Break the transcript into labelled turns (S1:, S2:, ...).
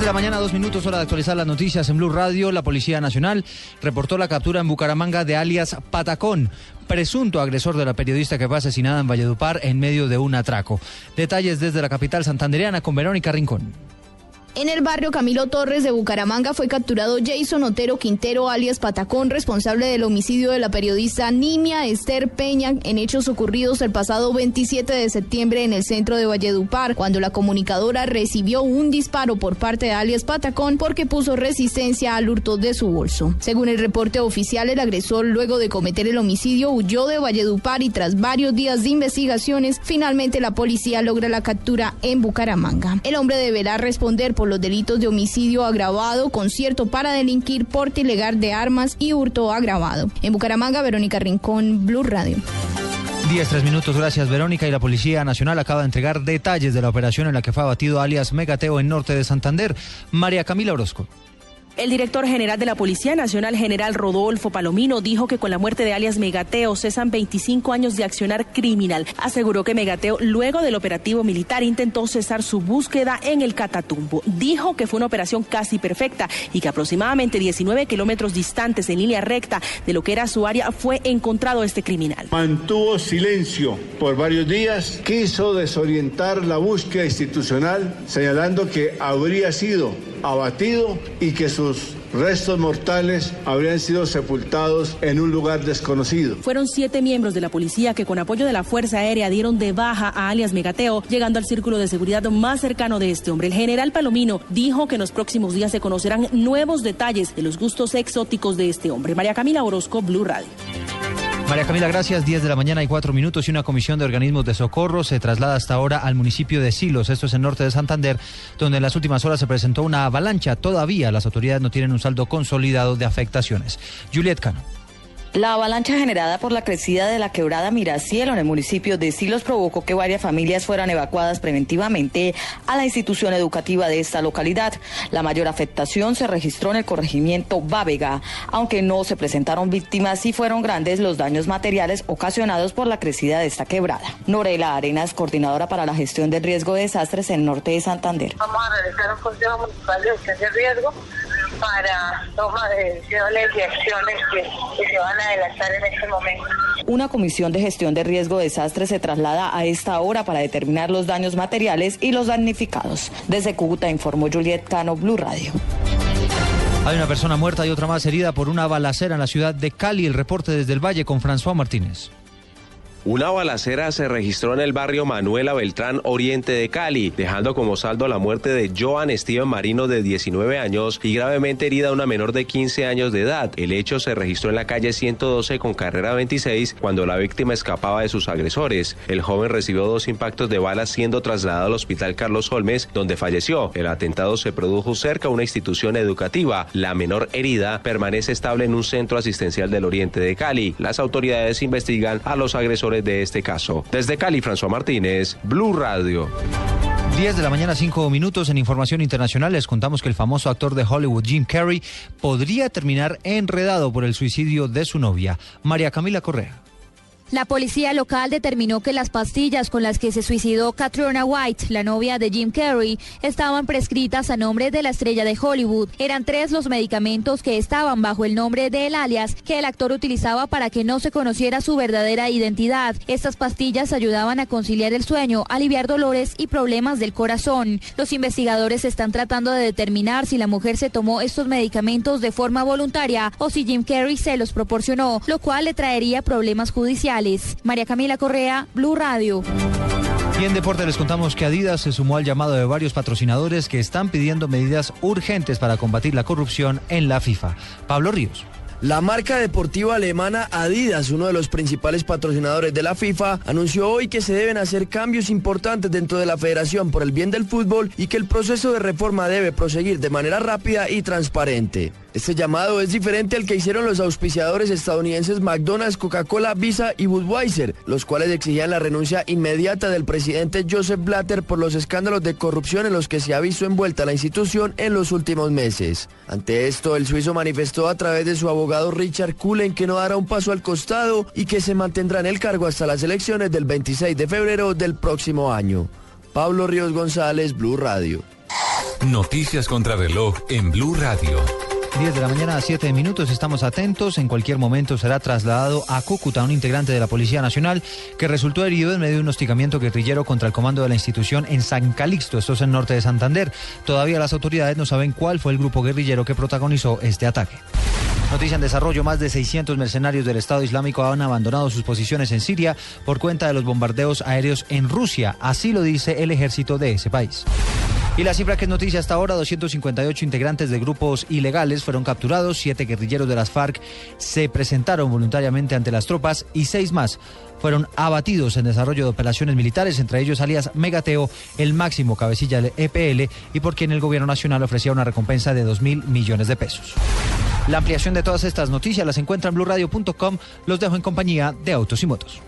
S1: De la mañana, dos minutos, hora de actualizar las noticias en Blue Radio. La Policía Nacional reportó la captura en Bucaramanga de alias Patacón, presunto agresor de la periodista que fue asesinada en Valledupar en medio de un atraco. Detalles desde la capital santandereana con Verónica Rincón.
S2: En el barrio Camilo Torres de Bucaramanga fue capturado Jason Otero Quintero, alias Patacón, responsable del homicidio de la periodista Nimia Esther Peña en hechos ocurridos el pasado 27 de septiembre en el centro de Valledupar, cuando la comunicadora recibió un disparo por parte de alias Patacón porque puso resistencia al hurto de su bolso. Según el reporte oficial, el agresor, luego de cometer el homicidio, huyó de Valledupar y tras varios días de investigaciones, finalmente la policía logra la captura en Bucaramanga. El hombre deberá responder por los delitos de homicidio agravado, concierto para delinquir, porte ilegal de armas y hurto agravado. En Bucaramanga, Verónica Rincón, Blue Radio.
S1: 10, 3 minutos, gracias Verónica. Y la Policía Nacional acaba de entregar detalles de la operación en la que fue abatido alias Megateo en norte de Santander. María Camila Orozco.
S3: El director general de la Policía Nacional, general Rodolfo Palomino, dijo que con la muerte de alias Megateo cesan 25 años de accionar criminal. Aseguró que Megateo, luego del operativo militar, intentó cesar su búsqueda en el Catatumbo. Dijo que fue una operación casi perfecta y que aproximadamente 19 kilómetros distantes en línea recta de lo que era su área fue encontrado este criminal.
S4: Mantuvo silencio por varios días, quiso desorientar la búsqueda institucional, señalando que habría sido abatido y que sus restos mortales habrían sido sepultados en un lugar desconocido.
S3: Fueron siete miembros de la policía que con apoyo de la Fuerza Aérea dieron de baja a alias Megateo, llegando al círculo de seguridad más cercano de este hombre. El general Palomino dijo que en los próximos días se conocerán nuevos detalles de los gustos exóticos de este hombre. María Camila Orozco, Blue Radio.
S1: María Camila, gracias. 10 de la mañana y cuatro minutos y una comisión de organismos de socorro se traslada hasta ahora al municipio de Silos, esto es en norte de Santander, donde en las últimas horas se presentó una avalancha. Todavía las autoridades no tienen un saldo consolidado de afectaciones. Juliet Cano.
S5: La avalancha generada por la crecida de la quebrada Miracielo en el municipio de Silos provocó que varias familias fueran evacuadas preventivamente a la institución educativa de esta localidad. La mayor afectación se registró en el corregimiento Bávega, aunque no se presentaron víctimas y fueron grandes los daños materiales ocasionados por la crecida de esta quebrada. Norela Arenas, coordinadora para la gestión del riesgo de desastres en norte de Santander.
S6: Vamos a realizar un consejo municipal de riesgo para toma de decisiones y acciones que, que se van a adelantar en este momento.
S5: Una comisión de gestión de riesgo de desastre se traslada a esta hora para determinar los daños materiales y los damnificados. Desde Cúcuta informó Juliet Cano, Blue Radio.
S1: Hay una persona muerta y otra más herida por una balacera en la ciudad de Cali. El reporte desde el Valle con François Martínez.
S7: Una balacera se registró en el barrio Manuela Beltrán Oriente de Cali, dejando como saldo la muerte de Joan Steven Marino de 19 años y gravemente herida una menor de 15 años de edad. El hecho se registró en la calle 112 con carrera 26 cuando la víctima escapaba de sus agresores. El joven recibió dos impactos de balas siendo trasladado al hospital Carlos Holmes, donde falleció. El atentado se produjo cerca a una institución educativa. La menor herida permanece estable en un centro asistencial del Oriente de Cali. Las autoridades investigan a los agresores de este caso. Desde Cali, François Martínez, Blue Radio.
S1: 10 de la mañana, 5 minutos en información internacional. Les contamos que el famoso actor de Hollywood, Jim Carrey, podría terminar enredado por el suicidio de su novia, María Camila Correa.
S2: La policía local determinó que las pastillas con las que se suicidó Catriona White, la novia de Jim Carrey, estaban prescritas a nombre de la estrella de Hollywood. Eran tres los medicamentos que estaban bajo el nombre del alias que el actor utilizaba para que no se conociera su verdadera identidad. Estas pastillas ayudaban a conciliar el sueño, aliviar dolores y problemas del corazón. Los investigadores están tratando de determinar si la mujer se tomó estos medicamentos de forma voluntaria o si Jim Carrey se los proporcionó, lo cual le traería problemas judiciales. María Camila Correa, Blue Radio.
S1: Y en deporte les contamos que Adidas se sumó al llamado de varios patrocinadores que están pidiendo medidas urgentes para combatir la corrupción en la FIFA. Pablo Ríos.
S8: La marca deportiva alemana Adidas, uno de los principales patrocinadores de la FIFA, anunció hoy que se deben hacer cambios importantes dentro de la federación por el bien del fútbol y que el proceso de reforma debe proseguir de manera rápida y transparente. Este llamado es diferente al que hicieron los auspiciadores estadounidenses McDonald's, Coca-Cola, Visa y Budweiser, los cuales exigían la renuncia inmediata del presidente Joseph Blatter por los escándalos de corrupción en los que se ha visto envuelta la institución en los últimos meses. Ante esto, el suizo manifestó a través de su abogado Richard Cullen que no dará un paso al costado y que se mantendrá en el cargo hasta las elecciones del 26 de febrero del próximo año. Pablo Ríos González, Blue Radio.
S9: Noticias contra reloj en Blue Radio.
S1: 10 de la mañana a 7 minutos, estamos atentos. En cualquier momento será trasladado a Cúcuta un integrante de la Policía Nacional que resultó herido en medio de un hostigamiento guerrillero contra el comando de la institución en San Calixto, esto es en norte de Santander. Todavía las autoridades no saben cuál fue el grupo guerrillero que protagonizó este ataque. Noticia en desarrollo, más de 600 mercenarios del Estado Islámico han abandonado sus posiciones en Siria por cuenta de los bombardeos aéreos en Rusia. Así lo dice el ejército de ese país. Y la cifra que es noticia hasta ahora, 258 integrantes de grupos ilegales fueron capturados, siete guerrilleros de las FARC se presentaron voluntariamente ante las tropas y seis más fueron abatidos en desarrollo de operaciones militares, entre ellos alias Megateo, el máximo cabecilla del EPL y por quien el gobierno nacional ofrecía una recompensa de 2 mil millones de pesos. La ampliación de todas estas noticias las encuentra en blurradio.com. Los dejo en compañía de Autos y Motos.